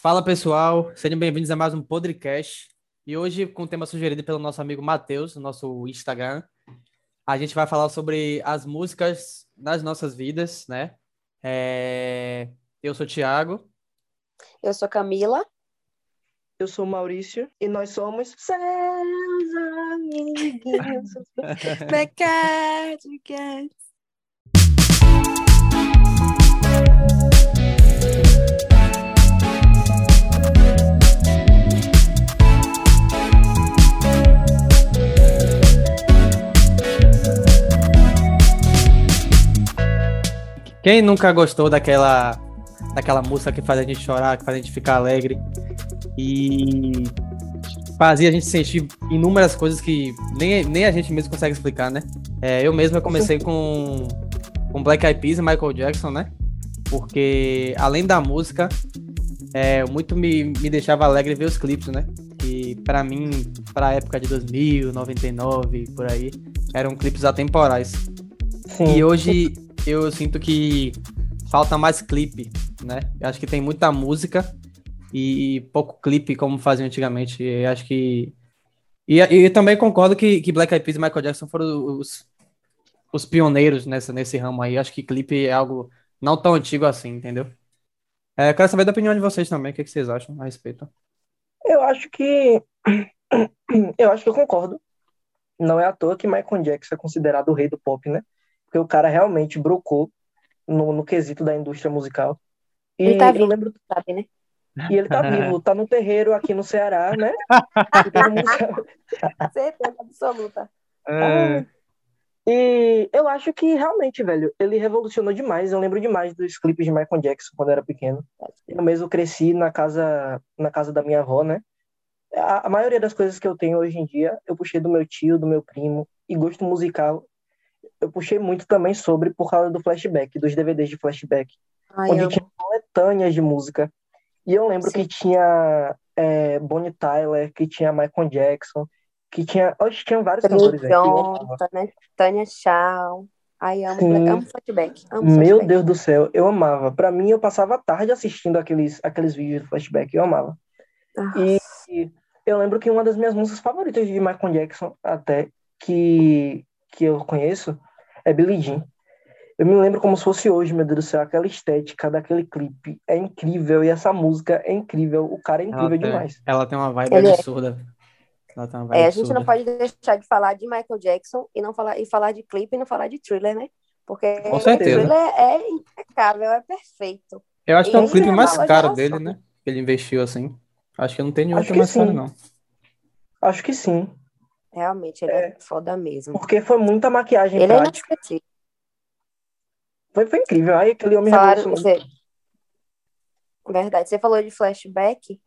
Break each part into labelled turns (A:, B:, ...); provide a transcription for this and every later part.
A: Fala pessoal, sejam bem-vindos a mais um podcast. E hoje, com o tema sugerido pelo nosso amigo Matheus, no nosso Instagram, a gente vai falar sobre as músicas nas nossas vidas, né? É... Eu sou o Thiago.
B: Eu sou Camila.
C: Eu sou o Maurício e nós somos seus.
A: Quem nunca gostou daquela daquela música que faz a gente chorar, que faz a gente ficar alegre e fazia a gente sentir inúmeras coisas que nem, nem a gente mesmo consegue explicar, né? É, eu mesmo eu comecei com, com Black Eyed Peas e Michael Jackson, né? Porque além da música, é, muito me, me deixava alegre ver os clipes, né? Que para mim, para a época de 2000, 99, por aí, eram clipes atemporais. Sim. E hoje eu sinto que falta mais clipe, né? Eu acho que tem muita música e pouco clipe como faziam antigamente. Eu acho que. E, e também concordo que, que Black Eyed Peas e Michael Jackson foram os, os pioneiros nessa, nesse ramo aí. Eu acho que clipe é algo não tão antigo assim, entendeu? É, quero saber da opinião de vocês também, o que, é que vocês acham a respeito.
C: Eu acho que. Eu acho que eu concordo. Não é à toa que Michael Jackson é considerado o rei do pop, né? Porque o cara realmente brocou no, no quesito da indústria musical.
B: E ele tá vivo, eu lembro... sabe, né?
C: E ele tá vivo, tá no terreiro aqui no Ceará, né?
B: Certeza absoluta.
C: É. E eu acho que realmente, velho, ele revolucionou demais. Eu lembro demais dos clipes de Michael Jackson quando eu era pequeno. Eu mesmo cresci na casa, na casa da minha avó, né? A, a maioria das coisas que eu tenho hoje em dia, eu puxei do meu tio, do meu primo. E gosto musical, eu puxei muito também sobre por causa do flashback, dos DVDs de flashback, Ai, onde tinha coletâneas de música. E eu lembro Sim. que tinha é, Bonnie Tyler, que tinha Michael Jackson, que tinha. Hoje tinha vários cantores
B: né? Tânia Shaw. Ai, amo, amo flashback. Amo
C: Meu
B: flashback.
C: Deus do céu, eu amava. Para mim, eu passava a tarde assistindo aqueles, aqueles vídeos de flashback, eu amava. E, e eu lembro que uma das minhas músicas favoritas de Michael Jackson, até, que, que eu conheço, é Billie Jean. Eu me lembro como se fosse hoje, meu Deus do céu, aquela estética daquele clipe é incrível e essa música é incrível. O cara é incrível
A: ela
C: tem, demais.
A: Ela tem uma vibe Ele é. absurda.
B: É. Vibe é, a gente não pode deixar de falar de Michael Jackson e não falar e falar de clipe e não falar de thriller, né? Porque
A: Com certeza.
B: thriller é impecável, é perfeito.
A: Eu acho que é o clipe mais caro dele, né? Que ele investiu assim. Acho que não tem nenhum outro mais caro, não.
C: Acho que sim.
B: Realmente, ele é, é foda mesmo.
C: Porque foi muita maquiagem
B: ele é
C: prática. É foi, foi incrível. Aí aquele homem Falaram,
B: você... Verdade. Você falou de flashback.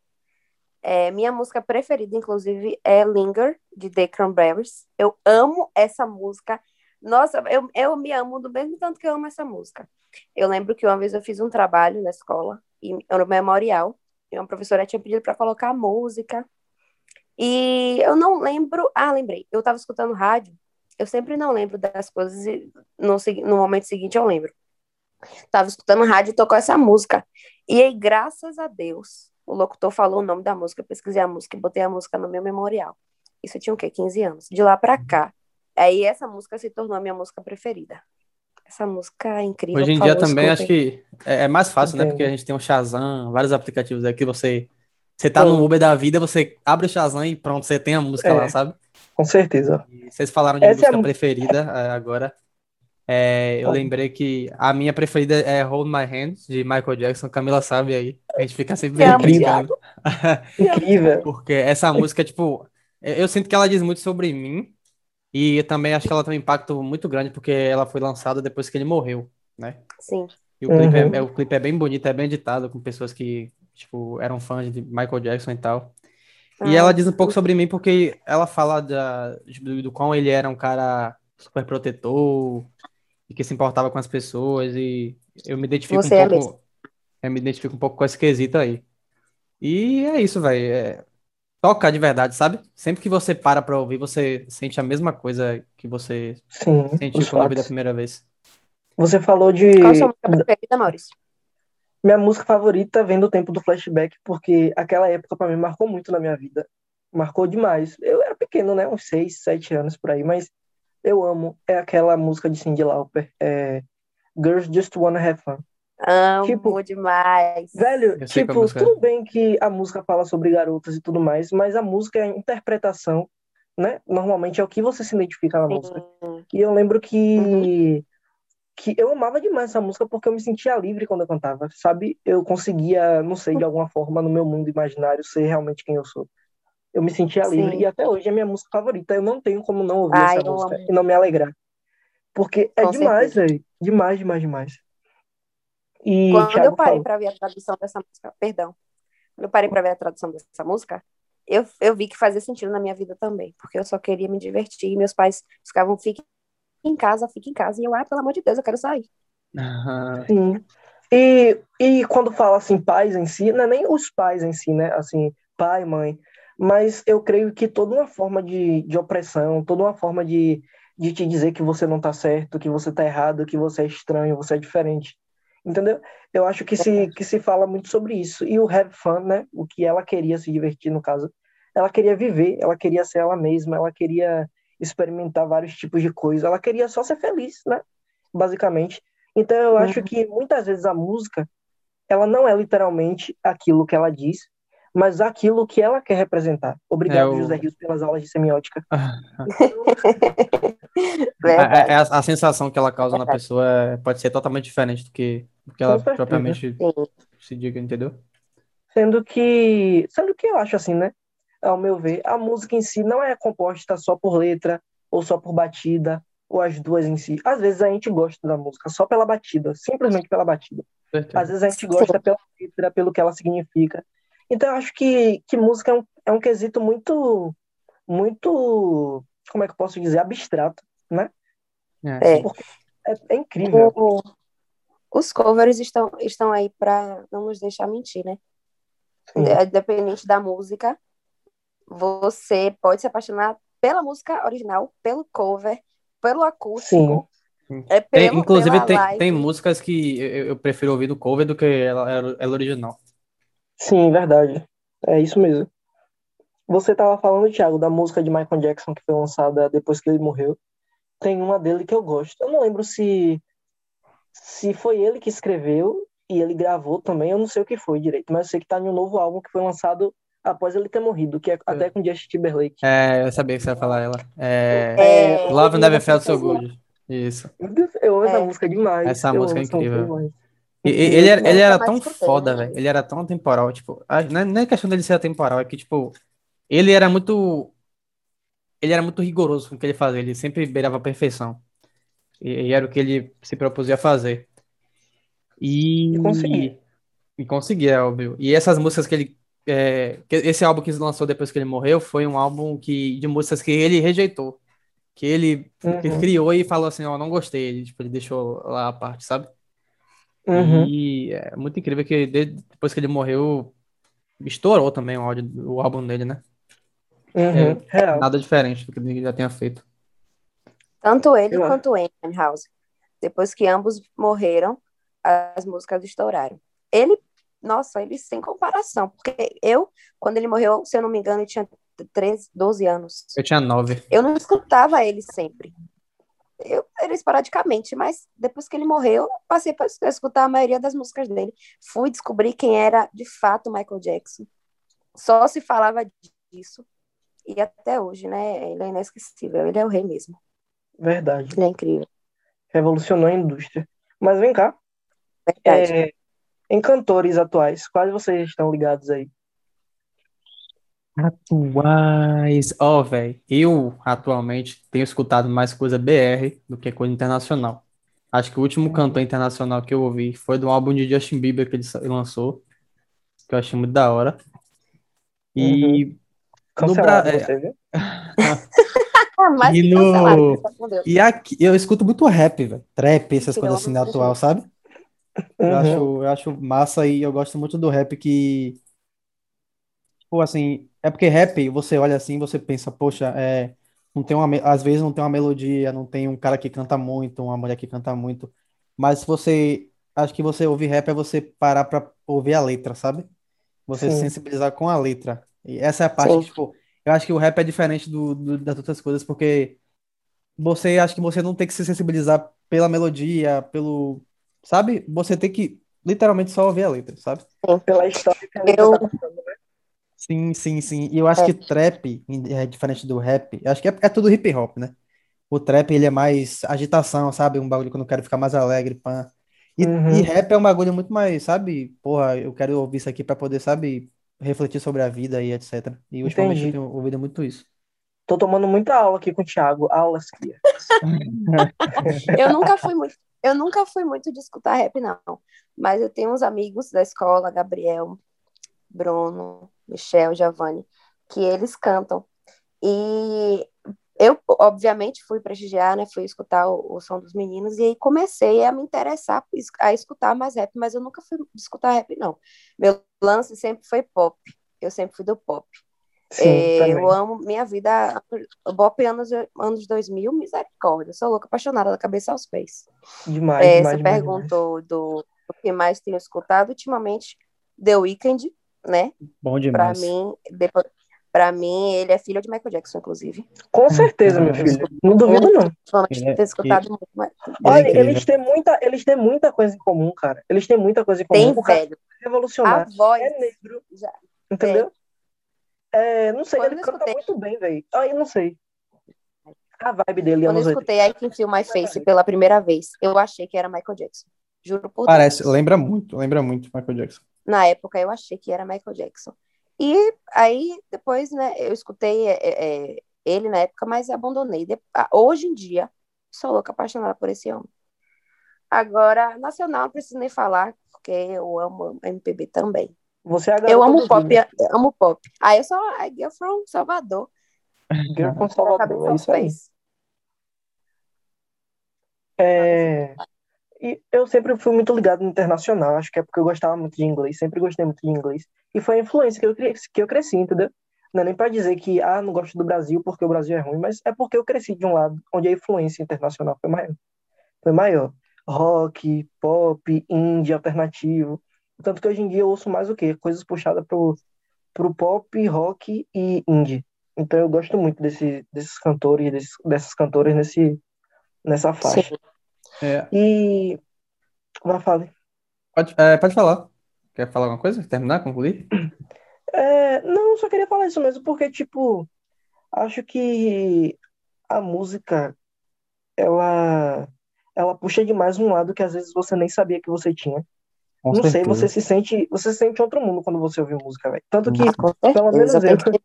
B: É, minha música preferida, inclusive, é Linger, de The Cranberries. Eu amo essa música. Nossa, eu, eu me amo do mesmo tanto que eu amo essa música. Eu lembro que uma vez eu fiz um trabalho na escola, e, no memorial, e uma professora tinha pedido para colocar música e eu não lembro. Ah, lembrei. Eu estava escutando rádio. Eu sempre não lembro das coisas e no, no momento seguinte eu lembro. Tava escutando rádio e tocou essa música. E aí, graças a Deus, o locutor falou o nome da música, eu pesquisei a música e botei a música no meu memorial. Isso tinha o quê? 15 anos. De lá para cá. Aí essa música se tornou a minha música preferida. Essa música é incrível.
A: Hoje em dia também acho que é, é mais fácil, né? Porque a gente tem o Shazam, vários aplicativos aqui, você você tá no Uber da vida, você abre o Shazam e pronto, você tem a música é, lá, sabe?
C: Com certeza.
A: E vocês falaram de Essa música é preferida é, agora. É, eu lembrei que a minha preferida é Hold My Hand, de Michael Jackson. Camila sabe aí. A gente fica sempre
C: brincando. Incrível.
A: Porque essa música, tipo, eu sinto que ela diz muito sobre mim. E também acho que ela tem um impacto muito grande, porque ela foi lançada depois que ele morreu, né?
B: Sim.
A: E o, clipe, é, uhum. é, o clipe é bem bonito, é bem editado, com pessoas que tipo, eram fãs de Michael Jackson e tal. Ah, e ela diz um pouco sobre mim porque ela fala da, do, do quão ele era um cara super protetor e que se importava com as pessoas e eu me identifico Você um é pouco mesmo. eu me identifico um pouco com esse quesito aí. E é isso, velho. É, toca de verdade, sabe? Sempre que você para pra ouvir, você sente a mesma coisa que você
C: Sim,
A: sentiu quando ouviu da primeira vez.
C: Você falou de.
B: Qual a sua música preferida, Maurício?
C: Minha música favorita vem do tempo do flashback, porque aquela época para mim marcou muito na minha vida. Marcou demais. Eu era pequeno, né? Uns 6, 7 anos por aí, mas eu amo. É aquela música de Cyndi Lauper. É Girls Just Wanna Have Fun.
B: Amo tipo, demais.
C: Velho, tipo, é. tudo bem que a música fala sobre garotas e tudo mais, mas a música é a interpretação, né? Normalmente é o que você se identifica na Sim. música. E eu lembro que uhum que eu amava demais essa música porque eu me sentia livre quando eu cantava, sabe? Eu conseguia, não sei, de alguma forma, no meu mundo imaginário, ser realmente quem eu sou. Eu me sentia Sim. livre e até hoje é minha música favorita. Eu não tenho como não ouvir Ai, essa música amo. e não me alegrar. Porque é Com demais, velho. Demais, demais, demais.
B: E quando Thiago eu parei para ver a tradução dessa música, perdão, quando eu parei para ver a tradução dessa música, eu, eu vi que fazia sentido na minha vida também, porque eu só queria me divertir e meus pais ficavam, fiquem em casa, fica em casa. E eu, ah, pelo amor de Deus, eu quero sair.
C: Sim. E, e quando fala assim, pais em si, não é nem os pais em si, né? Assim, pai, mãe. Mas eu creio que toda uma forma de, de opressão, toda uma forma de, de te dizer que você não tá certo, que você tá errado, que você é estranho, você é diferente. Entendeu? Eu acho que se, que se fala muito sobre isso. E o have fun, né? O que ela queria se divertir, no caso. Ela queria viver, ela queria ser ela mesma, ela queria experimentar vários tipos de coisa. Ela queria só ser feliz, né? Basicamente. Então eu acho uhum. que muitas vezes a música, ela não é literalmente aquilo que ela diz, mas aquilo que ela quer representar. Obrigado, é o... José Rios, pelas aulas de semiótica.
A: É, é, é, a, a, sensação que ela causa na pessoa pode ser totalmente diferente do que, do que ela propriamente se diga, entendeu?
C: Sendo que, sendo que eu acho assim, né? Ao meu ver, a música em si não é composta só por letra ou só por batida ou as duas em si. Às vezes a gente gosta da música só pela batida, simplesmente pela batida. Às vezes a gente gosta pela letra, pelo que ela significa. Então eu acho que, que música é um, é um quesito muito, muito, como é que eu posso dizer, abstrato, né?
B: É, é,
C: é, é incrível. O,
B: os covers estão, estão aí para não nos deixar mentir, né? Independente da música, você pode se apaixonar pela música original, pelo cover, pelo acústico.
A: Sim. É pelo, tem, inclusive, tem, tem músicas que eu, eu, prefiro ouvir do cover do que ela, ela, original.
C: Sim, verdade. É isso mesmo. Você estava falando, Thiago, da música de Michael Jackson que foi lançada depois que ele morreu. Tem uma dele que eu gosto. Eu não lembro se se foi ele que escreveu e ele gravou também. Eu não sei o que foi direito, mas eu sei que tá em um novo álbum que foi lançado após ele ter morrido, que é até com Justin Timberlake.
A: É, eu sabia que você ia falar ela. É... é... Love Never Felt So Good. Isso.
C: Eu amo essa é. música demais.
A: Essa eu música é incrível. E, ele, era, ele era tão foda, velho. Ele era tão temporal. Tipo, não é questão dele ser temporal, é que, tipo, ele era muito. Ele era muito rigoroso com o que ele fazia. Ele sempre beirava a perfeição. E, e era o que ele se propusia fazer. E.
C: E conseguia.
A: E conseguia, é óbvio. E essas músicas que ele é, esse álbum que ele lançou depois que ele morreu foi um álbum que, de músicas que ele rejeitou. Que ele, uhum. que ele criou e falou assim, ó, oh, não gostei. Ele, tipo, ele deixou lá a parte, sabe? Uhum. E é muito incrível que depois que ele morreu, estourou também o, áudio, o álbum dele, né?
C: Uhum.
A: É, nada diferente do que ele já tinha feito.
B: Tanto ele Eu quanto o House. Depois que ambos morreram, as músicas estouraram. Ele nossa, ele sem comparação. Porque eu, quando ele morreu, se eu não me engano, ele tinha 13, 12 anos.
A: Eu tinha 9.
B: Eu não escutava ele sempre. Eu era esporadicamente, mas depois que ele morreu, passei para escutar a maioria das músicas dele. Fui descobrir quem era de fato Michael Jackson. Só se falava disso. E até hoje, né? Ele é inesquecível. Ele é o rei mesmo.
C: Verdade.
B: Ele é incrível.
C: Revolucionou a indústria. Mas vem cá. Verdade. É, em cantores atuais, quais vocês estão ligados aí?
A: Atuais. Ó, oh, velho, eu atualmente tenho escutado mais coisa BR do que coisa internacional. Acho que o último uhum. cantor internacional que eu ouvi foi do álbum de Justin Bieber que ele lançou, que eu achei muito da hora. E uhum.
C: no Brasil. É...
A: e no... E aqui, eu escuto muito rap, velho. Trap, essas coisas assim da atual, sabe? Eu
C: Uhum.
A: acho, eu acho massa e eu gosto muito do rap que, tipo assim, é porque rap, você olha assim, você pensa, poxa, é, não tem uma, às vezes não tem uma melodia, não tem um cara que canta muito, uma mulher que canta muito, mas se você acho que você ouvir rap é você parar pra ouvir a letra, sabe? Você se
C: Sim,
A: sensibilizar com a letra. E essa é a parte que,
B: Sim.
A: tipo, eu acho que o rap é diferente do, do- das outras coisas, porque você acha que você não tem que se sensibilizar pela melodia, pelo, sabe? Você tem que literalmente só ouvir a letra, sabe?
C: pela história que a letra
B: Eu,
C: tá contando, né?
A: Sim, sim, sim. E eu acho
B: é,
A: que trap é diferente do rap. Eu acho que é, é tudo hip hop, né? O trap, ele é mais agitação, sabe? Um bagulho quando eu quero ficar mais alegre, pã. E, e
C: Uhum,
A: rap é um bagulho muito mais, sabe? Porra, eu quero ouvir isso aqui pra poder, sabe? Refletir sobre a vida e etc. E ultimamente eu tenho ouvido muito isso.
C: Tô tomando muita aula aqui com o Thiago, aulas que
B: eu nunca fui muito, eu nunca fui muito de escutar rap, não. Mas eu tenho uns amigos da escola, Gabriel, Bruno, Michel, Giovanni, que eles cantam. E eu, obviamente, fui prestigiar, né? Fui escutar o, o som dos meninos e aí comecei a me interessar es- a escutar mais rap, mas eu nunca fui escutar rap, não. Meu lance sempre foi pop. Eu sempre fui do pop.
C: Sim,
B: É, eu amo minha vida, pop anos, anos 2000, misericórdia. Sou louca, apaixonada da cabeça aos pés.
C: Demais,
B: É,
C: demais,
B: você
C: demais, demais.
B: perguntou do, do que mais tenho escutado ultimamente, The Weeknd, né?
A: Bom
B: Pra
A: demais.
B: mim, depois, pra mim, ele é filho de Michael Jackson, inclusive.
C: Com certeza, meu
B: Eu
C: filho. Não duvido, não.
B: ultimamente,
A: é,
B: tenho escutado muito. Mas...
A: ele é
C: Olha, eles têm muita, eles têm muita coisa em comum, cara. Eles têm muita coisa em comum.
B: Tem, velho.
C: é
B: A
C: revolucionário.
B: voz,
C: É negro,
B: já,
C: entendeu? É, não sei,
B: Quando
C: ele
B: eu
C: canta
B: escutei,
C: muito bem, velho. Aí não sei. A vibe dele,
B: quando eu
C: anos 80.
B: escutei I Can Feel My Face pela primeira vez, eu achei que era Michael Jackson. Juro por
A: Parece,
B: Deus.
A: lembra muito, lembra muito Michael Jackson.
B: Na época eu achei que era Michael Jackson. E aí depois, né, eu escutei é, é, ele na época, mas abandonei. De- Hoje em dia, sou louca apaixonada por esse homem. Agora, nacional, não preciso nem falar, porque eu amo MPB também.
C: Você é
B: Eu amo pop, eu amo pop. Ah, eu sou a girl from Salvador,
C: Girl from Salvador, é isso aí. É, e eu sempre fui muito ligado no internacional, acho que é porque eu gostava muito de inglês, sempre gostei muito de inglês. E foi a influência que eu cresci, que eu cresci, entendeu? Não é nem pra dizer que, ah, não gosto do Brasil porque o Brasil é ruim, mas é porque eu cresci de um lado onde a influência internacional foi maior. Foi maior. Rock, pop, indie, alternativo. Tanto que hoje em dia eu ouço mais o quê? Coisas puxadas pro, pro pop, rock e indie. Então eu gosto muito desse, desses cantores, desses, dessas cantoras nesse, nessa faixa.
A: É,
C: E vai falar.
A: pode, é, pode falar. Quer falar alguma coisa? Terminar, concluir?
C: É, não, só queria falar isso mesmo, porque, tipo, acho que a música, ela, ela puxa demais um lado que às vezes você nem sabia que você tinha.
A: Com
C: Não sei, você
A: certeza.
C: se sente, você se sente outro mundo quando você ouve música, velho. Tanto que,
B: Ah,
C: pelo menos
B: certeza,
C: eu,
B: que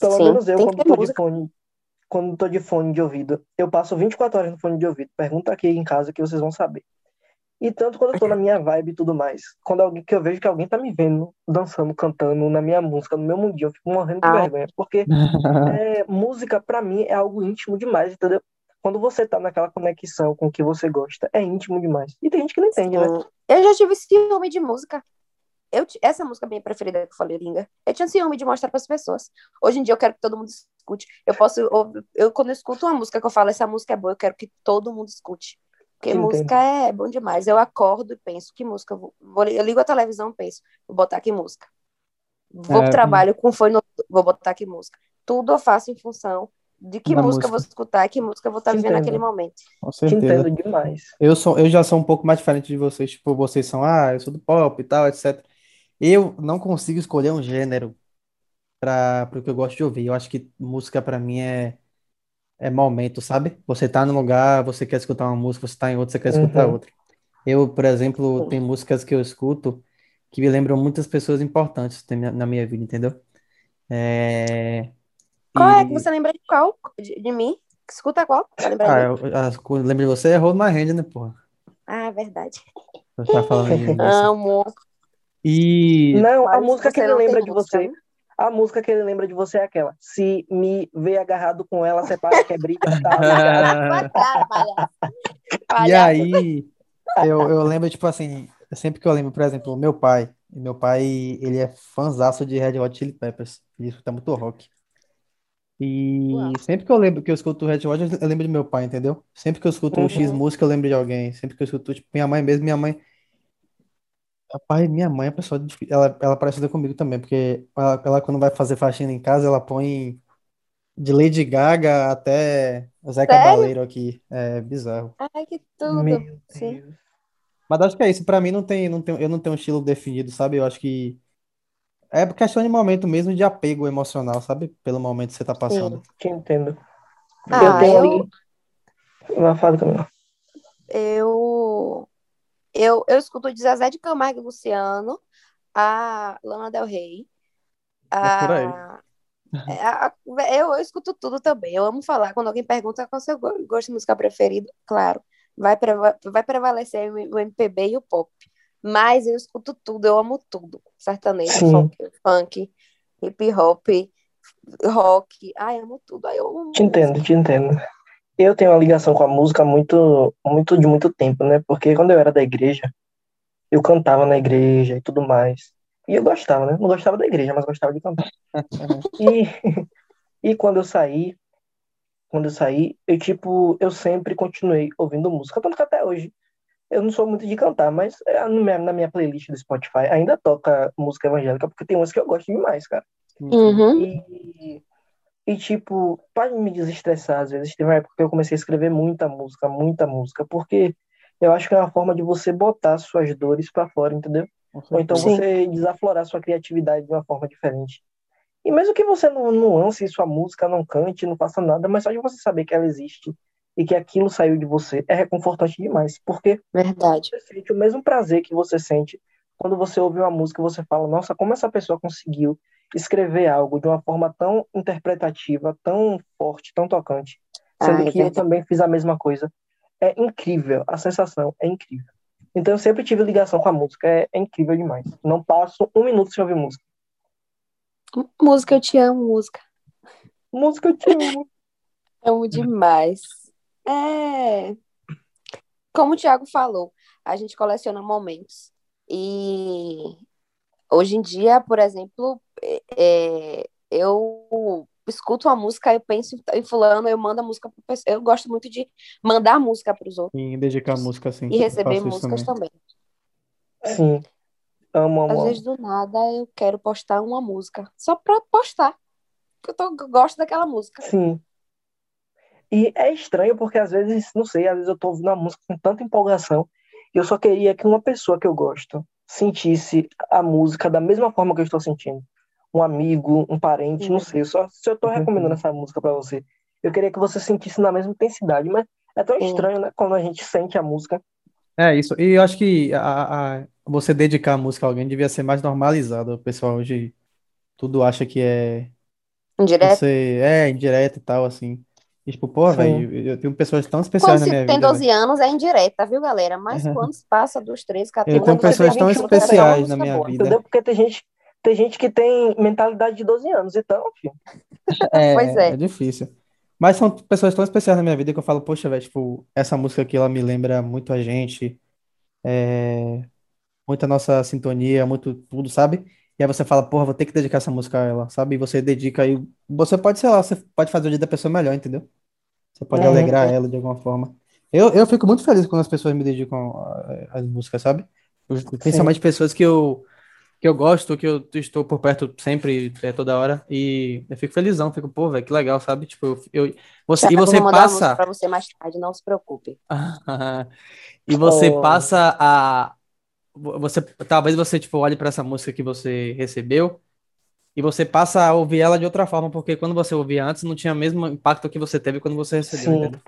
C: pelo
B: Sim,
C: menos eu, quando tô de fone, quando tô de fone de ouvido, eu passo 24 horas no fone de ouvido. Pergunta aqui em casa que vocês vão saber. E tanto quando eu tô na minha vibe e tudo mais, quando alguém que eu vejo que alguém tá me vendo dançando, cantando na minha música, no meu mundinho, eu fico morrendo de
B: Ai,
C: vergonha, porque é, música pra mim é algo íntimo demais, entendeu? Quando você tá naquela conexão com o que você gosta, é íntimo demais. E tem gente que não entende, né?
B: sim. Eu já tive ciúme de música. Eu, essa música minha preferida que eu falei, Linga, eu tinha ciúme de mostrar para as pessoas. Hoje em dia eu quero que todo mundo escute. Eu posso, eu, eu- quando eu escuto uma música que eu falo, essa música é boa, eu quero que todo mundo escute. Porque música é bom demais. Eu acordo e penso, que música eu vou, Eu ligo a televisão e penso, vou botar que música. Vou pro
A: É,
B: trabalho com fone, no- vou botar que música. Tudo eu faço em função de que música eu vou
A: música,
B: escutar, que música eu vou estar
C: Te
B: vivendo naquele
C: entendo.
B: momento.
A: com
C: Te
A: certeza.
C: entendo demais.
A: Eu sou, eu já sou um pouco mais diferente de vocês. Tipo, vocês são, ah, eu sou do pop e tal, etc. Eu não consigo escolher um gênero para o que eu gosto de ouvir. Eu acho que música para mim é, é momento, sabe? Você tá num lugar, você quer escutar uma música, você tá em outro, você quer escutar
C: Uhum.
A: outra. Eu, por exemplo, tem músicas que eu escuto que me lembram muitas pessoas importantes na minha, na minha vida, entendeu? É,
B: Qual é que você lembra de qual? De, de mim? Escuta qual? Pra lembrar de
A: ah,
B: mim?
A: eu, eu, lembro de você, é Hold My Hand, né, porra?
B: Ah, verdade.
A: Você tá falando de.
B: Amo.
A: E
C: Não, a
B: Mas
C: música que ele lembra de
B: música,
C: você,
B: né?
C: a música que ele lembra de você é aquela. Se me vê agarrado com ela, separa que é briga, tá.
A: E aí, eu, eu lembro, tipo assim, sempre que eu lembro, por exemplo, o meu pai. Meu pai, ele é fãzaço de Red Hot Chili Peppers. Ele escuta muito rock. E
B: Uau.
A: sempre que eu lembro que eu escuto Red Hot, eu lembro de meu pai, entendeu? Sempre que eu escuto um X
C: Uhum.
A: música, eu lembro de alguém. Sempre que eu escuto, tipo, minha mãe mesmo, minha mãe. Rapaz, minha mãe é pessoa. Ela, ela é parecida comigo também, porque ela, ela, quando vai fazer faxina em casa, ela põe de Lady Gaga até o Zé
B: Sério?
A: Cabaleiro aqui. É bizarro.
B: Ai, que tudo.
C: Meu
B: Sim.
C: Deus.
A: Mas acho que é isso. Pra mim, não tem, não tem, eu não tenho um estilo definido, sabe? Eu acho que é questão de momento mesmo, de apego emocional, sabe? Pelo momento que você tá passando.
B: Sim.
C: Te entendo. Eu
B: Ah,
C: tenho
B: eu,
C: ali. Falar Camila.
B: eu, eu, eu escuto de Zezé de Camargo e Luciano, a Lana Del Rey,
A: É por aí.
B: a, a- eu, eu escuto tudo também. Eu amo falar. Quando alguém pergunta qual é o seu go- gosto de música preferido, claro, vai, preva- vai prevalecer o MPB e o pop. Mas eu escuto tudo, eu amo tudo. Sertanejo, funk, funk, hip hop, rock. Ai, amo tudo. Ai, eu amo
C: Te entendo, te entendo. Eu tenho uma ligação com a música muito, muito de muito tempo, né? Porque quando eu era da igreja, eu cantava na igreja e tudo mais. E eu gostava, né? Não gostava da igreja, mas gostava de cantar. E, e quando eu saí, quando eu saí, eu tipo, eu sempre continuei ouvindo música, tanto que até hoje eu não sou muito de cantar, mas é, na minha playlist do Spotify ainda toca música evangélica, porque tem umas que eu gosto demais, cara.
B: Uhum.
C: E, e tipo, para me desestressar, às vezes, teve uma época que eu comecei a escrever muita música, muita música, porque eu acho que é uma forma de você botar suas dores para fora, entendeu? Ou então.
B: Sim.
C: você desaflorar sua criatividade de uma forma diferente. E mesmo que você não, não lance sua música, não cante, não faça nada, mas só de você saber que ela existe e que aquilo saiu de você é reconfortante demais. Porque
B: Verdade.
C: você sente o mesmo prazer que você sente quando você ouve uma música e você fala, nossa, como essa pessoa conseguiu escrever algo de uma forma tão interpretativa, tão forte, tão tocante, sendo
B: Ai,
C: que eu também fiz a mesma coisa. É incrível, a sensação é incrível. Então eu sempre tive ligação com a música, é, é incrível demais. Não passo um minuto sem ouvir música.
B: Música, eu te amo, música.
C: Música eu te amo.
B: Amo demais. É. Como o Thiago falou, a gente coleciona momentos. E hoje em dia, por exemplo, é, é, eu escuto uma música, eu penso em fulano, eu mando a música para pessoa. Eu gosto muito de mandar música para os outros
A: E dedicar música assim.
B: e
A: Eu
B: receber músicas
A: também.
B: também.
C: Sim. Amo, amo,
B: Às vezes, do nada, eu quero postar uma música. Só pra postar. Porque eu, tô, eu gosto daquela música.
C: Sim. E é estranho porque às vezes, não sei, às vezes eu tô ouvindo uma música com tanta empolgação e eu só queria que uma pessoa que eu gosto sentisse a música da mesma forma que eu estou sentindo. Um amigo, um parente, não sei. Só, se eu tô recomendando essa música pra você, eu queria que você sentisse na mesma intensidade, mas é tão estranho, né? Quando a gente sente a música.
A: É isso. E eu acho que a, a- você dedicar a música a alguém devia ser mais normalizado. O pessoal hoje tudo acha que é
B: Indireto.
A: você é indireto e tal, assim. E, tipo, pô, velho, eu tenho pessoas tão
B: Quando
A: especiais na
B: se
A: minha
B: tem
A: vida,
B: 12
A: velho.
B: anos é indireta, viu, galera? Mas quando se passa dos 13, 14,
A: Eu tenho
C: Quando
A: pessoas
C: tem
A: tão
C: 21
A: especiais na minha
B: boa.
A: vida.
C: Entendeu? Porque tem gente, tem gente que tem mentalidade de 12 anos, então, filho.
B: Pois
A: É,
B: é.
A: é difícil. Mas são pessoas tão especiais na minha vida que eu falo, poxa, velho, tipo, essa música aqui, ela me lembra muito a gente, é, muito a nossa sintonia, muito tudo, sabe? E aí você fala, porra, vou ter que dedicar essa música a ela, sabe? E você dedica aí, você pode, sei lá, você pode fazer o dia da pessoa melhor, entendeu? Você pode
C: Uhum.
A: alegrar ela de alguma forma. Eu, eu fico muito feliz quando as pessoas me dedicam a- as músicas, sabe? Eu- Principalmente pessoas que eu, que eu gosto, que eu estou por perto sempre, é, toda hora, e eu fico felizão, fico, pô, velho, que legal, sabe? Tipo, eu, eu- você, e você
B: vou mandar uma música
A: passa,
B: pra você mais tarde, não se preocupe.
A: e você
C: Oh.
A: passa a, você, talvez você, tipo, olhe para essa música que você recebeu, e você passa a ouvir ela de outra forma, porque quando você ouvia antes, não tinha o mesmo impacto que você teve quando você recebeu,
C: Sim.
A: entendeu?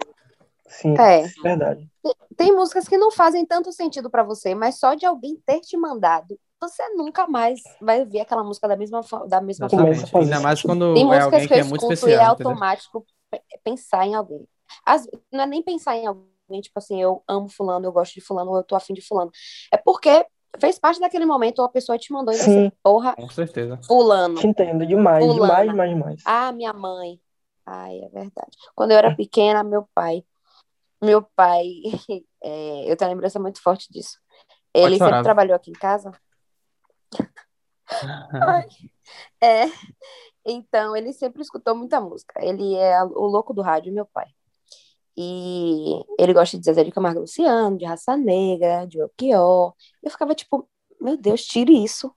C: Sim,
B: É.
C: verdade.
B: Tem músicas que não fazem tanto sentido pra você, mas só de alguém ter te mandado, você nunca mais vai ouvir aquela música da mesma, da mesma forma.
A: Exatamente. Ainda mais quando
B: Tem
A: é
B: músicas
A: alguém
B: que
A: que
B: eu
A: é muito
B: escuto e é
A: especial, entendeu?
B: automático pe- pensar em alguém. Às- não é nem pensar em alguém, tipo assim, eu amo fulano, eu gosto de fulano, ou eu tô afim de fulano. É porque fez parte daquele momento, ou a pessoa te mandou e
C: Sim.
B: você, porra,
A: Com certeza.
B: fulano,
C: Te entendo demais,
B: Fulana.
C: demais, demais, demais.
B: ah, minha mãe. Ai, é verdade. Quando eu era pequena, meu pai, meu pai, é, eu tenho uma lembrança muito forte disso. Ele sempre trabalhou aqui em casa. Ai. É, Então, ele sempre escutou muita música. Ele é o louco do rádio, meu pai. E ele gosta de Zezé de Camargo Luciano, de Raça Negra, de Okió. Eu ficava tipo, meu Deus, tire isso.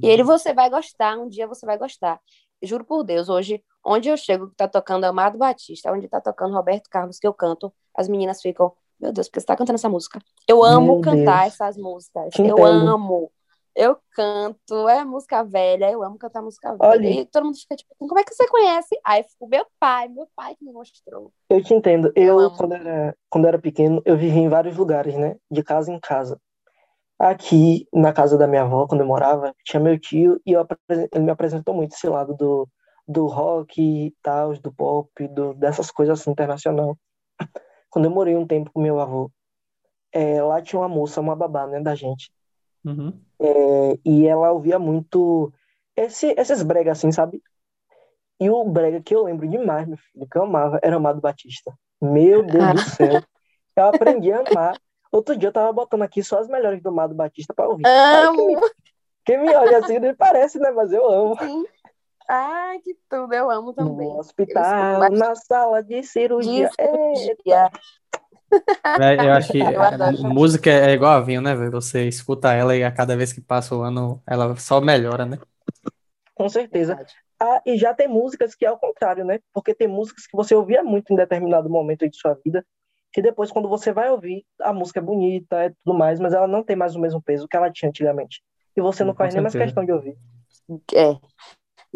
B: E ele, você vai gostar, um dia você vai gostar. Juro por Deus, hoje, onde eu chego, que tá tocando Amado Batista, onde tá tocando Roberto Carlos, que eu canto, as meninas ficam, meu Deus, porque você tá cantando essa música? Eu amo
C: Meu
B: cantar
C: Deus.
B: essas músicas.
C: Te
B: eu
C: entendo.
B: amo. Eu canto, é música velha, eu amo cantar música velha.
C: Olha.
B: E todo mundo fica tipo, como é que você conhece? Aí eu fico, meu pai, meu pai que me mostrou.
C: Eu te entendo.
B: Eu
C: Eu, quando era, quando era pequeno, eu vivia em vários lugares, né? De casa em casa. Aqui, na casa da minha avó, quando eu morava, tinha meu tio e eu ele me apresentou muito esse lado do, do rock e tal, do pop, do, dessas coisas assim, internacional. Quando eu morei um tempo com meu avô, é, lá tinha uma moça, uma babá, né, da gente.
A: Uhum.
C: É, e ela ouvia muito esse, esses brega assim, sabe? E o brega que eu lembro demais, meu filho, que eu amava, era Amado Batista. Meu Deus do céu. Eu aprendi a amar. Outro dia eu tava botando aqui só as melhores do Amado Batista pra ouvir. Aí quem me,
B: Amo!
C: quem me olha assim, nem parece, né? Mas eu amo.
B: Sim. Ai, que tudo, eu amo também.
C: No hospital, na sala de cirurgia.
B: De cirurgia.
A: Véi, Eu acho que
B: Eu
A: é,
B: adoro.
A: música é igual a vinho, né? Você escuta ela e a cada vez que passa o ano, ela só melhora, né?
C: Com certeza. Ah, e já tem músicas que é ao contrário, né? Porque tem músicas que você ouvia muito em determinado momento aí de sua vida, que depois, quando você vai ouvir, a música é bonita, é tudo mais, mas ela não tem mais o mesmo peso que ela tinha antigamente. E você não
A: Com
C: faz nem mais
A: certeza.
C: questão de ouvir.
B: É.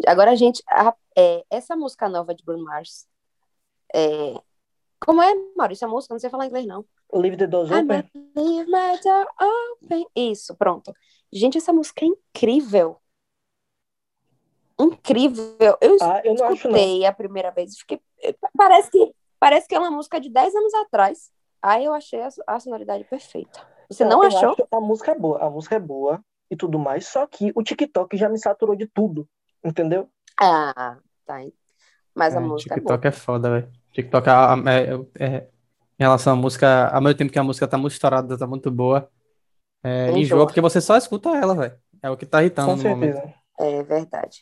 B: Agora, gente, a- é, essa música nova de Bruno Mars, é, como é, Maurício, a música? Não sei falar inglês, não.
C: Leave the Doors Open.
B: leave my door open. Isso, pronto. Gente, essa música é incrível. Incrível. Eu
C: Ah, eu não acho, não.
B: escutei a primeira vez e fiquei. Parece que, parece que é uma música de 10 anos atrás. Aí eu achei a, a sonoridade perfeita. Você não
C: eu
B: achou?
C: acho a música é boa, a música é boa e tudo mais, só que o TikTok já me saturou de tudo, entendeu?
B: Ah, tá. Mas a
A: É,
B: música é boa.
A: TikTok é foda, velho. TikTok, é- é- em relação à música, ao mesmo tempo que a música tá muito estourada, tá muito boa, é,
B: Enjoa.
A: enjoa porque você só escuta ela, velho. É o que tá irritando
C: Com
A: no momento.
C: certeza.
B: É verdade.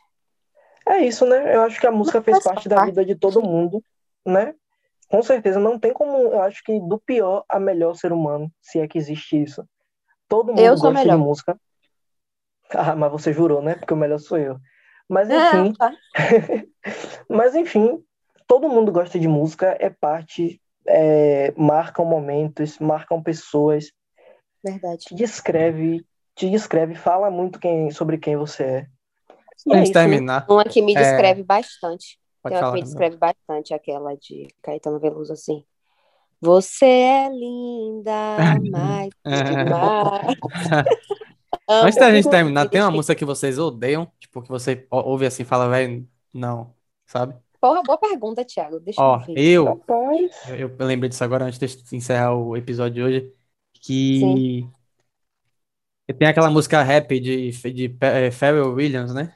C: É isso, né? Eu acho que a música fez parte da vida de todo mundo, né? Com certeza, não tem como. Eu acho que do pior a melhor ser humano, se é que existe isso. Todo mundo
B: Eu sou
C: gosta de
B: melhor.
C: música. Ah, mas você jurou, né? Porque o melhor sou eu. Mas
B: Ah,
C: enfim,
B: tá.
C: mas enfim, todo mundo gosta de música, é parte, é, marcam momentos, marcam pessoas,
B: Verdade.
C: te descreve, te descreve, fala muito quem, sobre quem você é. E
A: Antes
C: é
A: terminar,
B: Uma que me
A: É.
B: descreve bastante.
A: pode
B: Tem uma
A: falar.
B: que me descreve bastante, aquela de Caetano Veloso, assim. Você é linda, mais demais. Amo
A: Antes da gente terminar, tem uma música que vocês odeiam? Tipo, que você ouve assim e fala, velho, não, sabe?
B: Porra, boa pergunta, Thiago. Deixa
A: Ó,
B: eu ver.
A: eu,
C: Rapaz,
A: eu, eu lembrei disso agora antes de encerrar o episódio de hoje, que tem aquela música rap de, de eh, Pharrell Williams, né?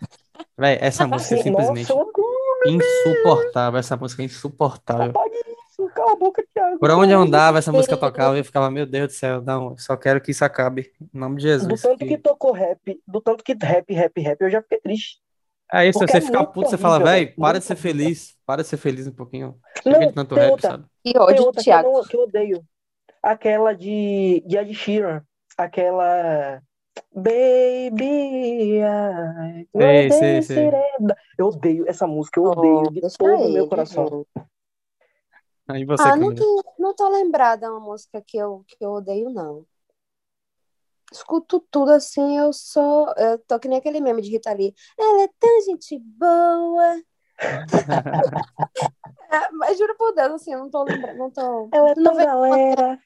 A: Véi, essa música é
C: Sim,
A: simplesmente
C: nossa,
A: insuportável, essa música é insuportável.
C: Isso, cala a boca, Thiago.
A: Por onde eu andava, essa música tocava e eu ficava, meu Deus do céu, não, só quero que isso acabe, em nome de
C: Do
A: Jesus.
C: tanto
A: que-
C: que tocou rap, do tanto que rap, rap, rap, eu já fiquei triste.
A: É isso,
C: Porque
A: você
C: é
A: fica puto, você fala, velho,
C: velho,
A: para de ser feliz, para de ser feliz um pouquinho.
C: Não,
A: de tanto
C: tem
A: rap,
C: outra,
A: sabe?
B: Que
C: tem
B: ódio,
C: outra que eu,
B: Thiago.
C: que eu odeio. Aquela de, de Ed Sheeran. Aquela. Baby, I
A: Sei, sei, sei.
C: Eu odeio essa música, eu odeio
B: Oh,
C: de todo o meu coração.
A: Aí você,
B: Ah, não, tô, não tô lembrada uma música que eu, que eu odeio, não. Escuto tudo assim, eu sou. Eu tô que nem aquele meme de Rita Lee. Ela é tão gente boa. É, mas juro por Deus, assim, eu não tô lembrando, não tô.
C: Ela é tão galera.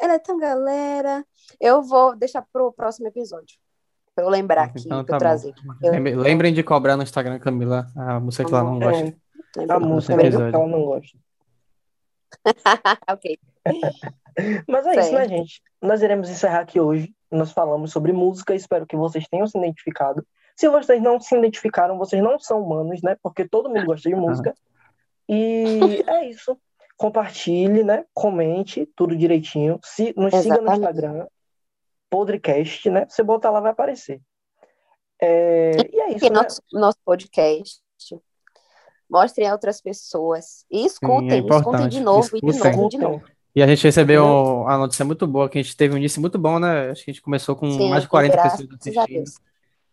B: Ela é tão galera. Eu vou deixar pro próximo episódio. Pra eu lembrar aqui,
A: Então
B: pra
A: tá
B: eu trazer. Eu-
A: Lembre- Lembrem de cobrar no Instagram, Camila, a música que ela não gosta.
C: É,
B: Lembra?
C: a música que ela não gosta.
B: ok.
C: Mas é isso, né, gente? Nós iremos encerrar aqui hoje. Nós falamos sobre música. Espero que vocês tenham se identificado. Se vocês não se identificaram, vocês não são humanos, né? Porque todo mundo gosta de música. E é isso. Compartilhe, né? Comente tudo direitinho. Se, nos siga no
B: Exatamente.
C: Instagram, Podcast, né? Você botar lá, vai aparecer. É, e é isso,
B: Porque
C: né?
B: nosso, nosso podcast. Mostrem a outras pessoas. E escutem,
A: é
B: escutem de novo, e de
A: Escutem.
B: novo, e de novo.
A: E a gente recebeu a notícia muito boa, que a gente teve um início muito bom, né? Acho que a gente começou com
B: Sim,
A: mais de 40
B: graças
A: pessoas assistindo.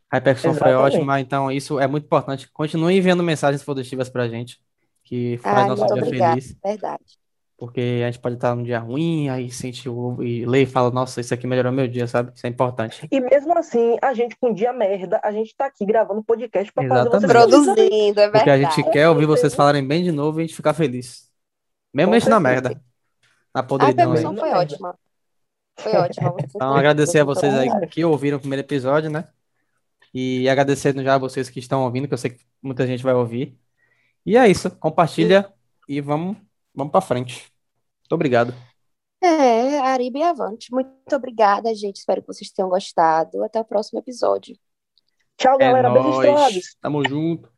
A: A repercussão foi
C: Exatamente.
A: ótima, então isso é muito importante. Continue enviando mensagens positivas pra gente, que faz
B: Ai,
A: nosso
B: muito
A: dia
B: obrigada,
A: feliz.
B: verdade.
A: Porque a gente pode estar num dia ruim, aí sente o, e lê e fala, nossa, isso aqui melhorou meu dia, sabe? Isso é importante.
C: E mesmo assim, a gente com um dia merda, a gente tá aqui gravando podcast pra fazer vocês
A: Exatamente.
B: Produzindo, é
A: Porque a
B: verdade.
A: gente quer ouvir vocês falarem bem de novo e a gente ficar feliz. Mesmo
C: Com
A: a gente na merda. Na
B: A
A: podridão aí.
B: percussão foi ótima. Foi ótima.
A: Então, agradecer a vocês aí que ouviram o primeiro episódio, né? E agradecendo já a vocês que estão ouvindo, que eu sei que muita gente vai ouvir. E é isso. Compartilha e vamos, vamos pra frente. Muito obrigado.
B: É, Ariba e Avante. Muito obrigada, gente. Espero que vocês tenham gostado. Até o próximo episódio.
C: Tchau,
A: É
C: galera. Beijos.
A: Tamo junto.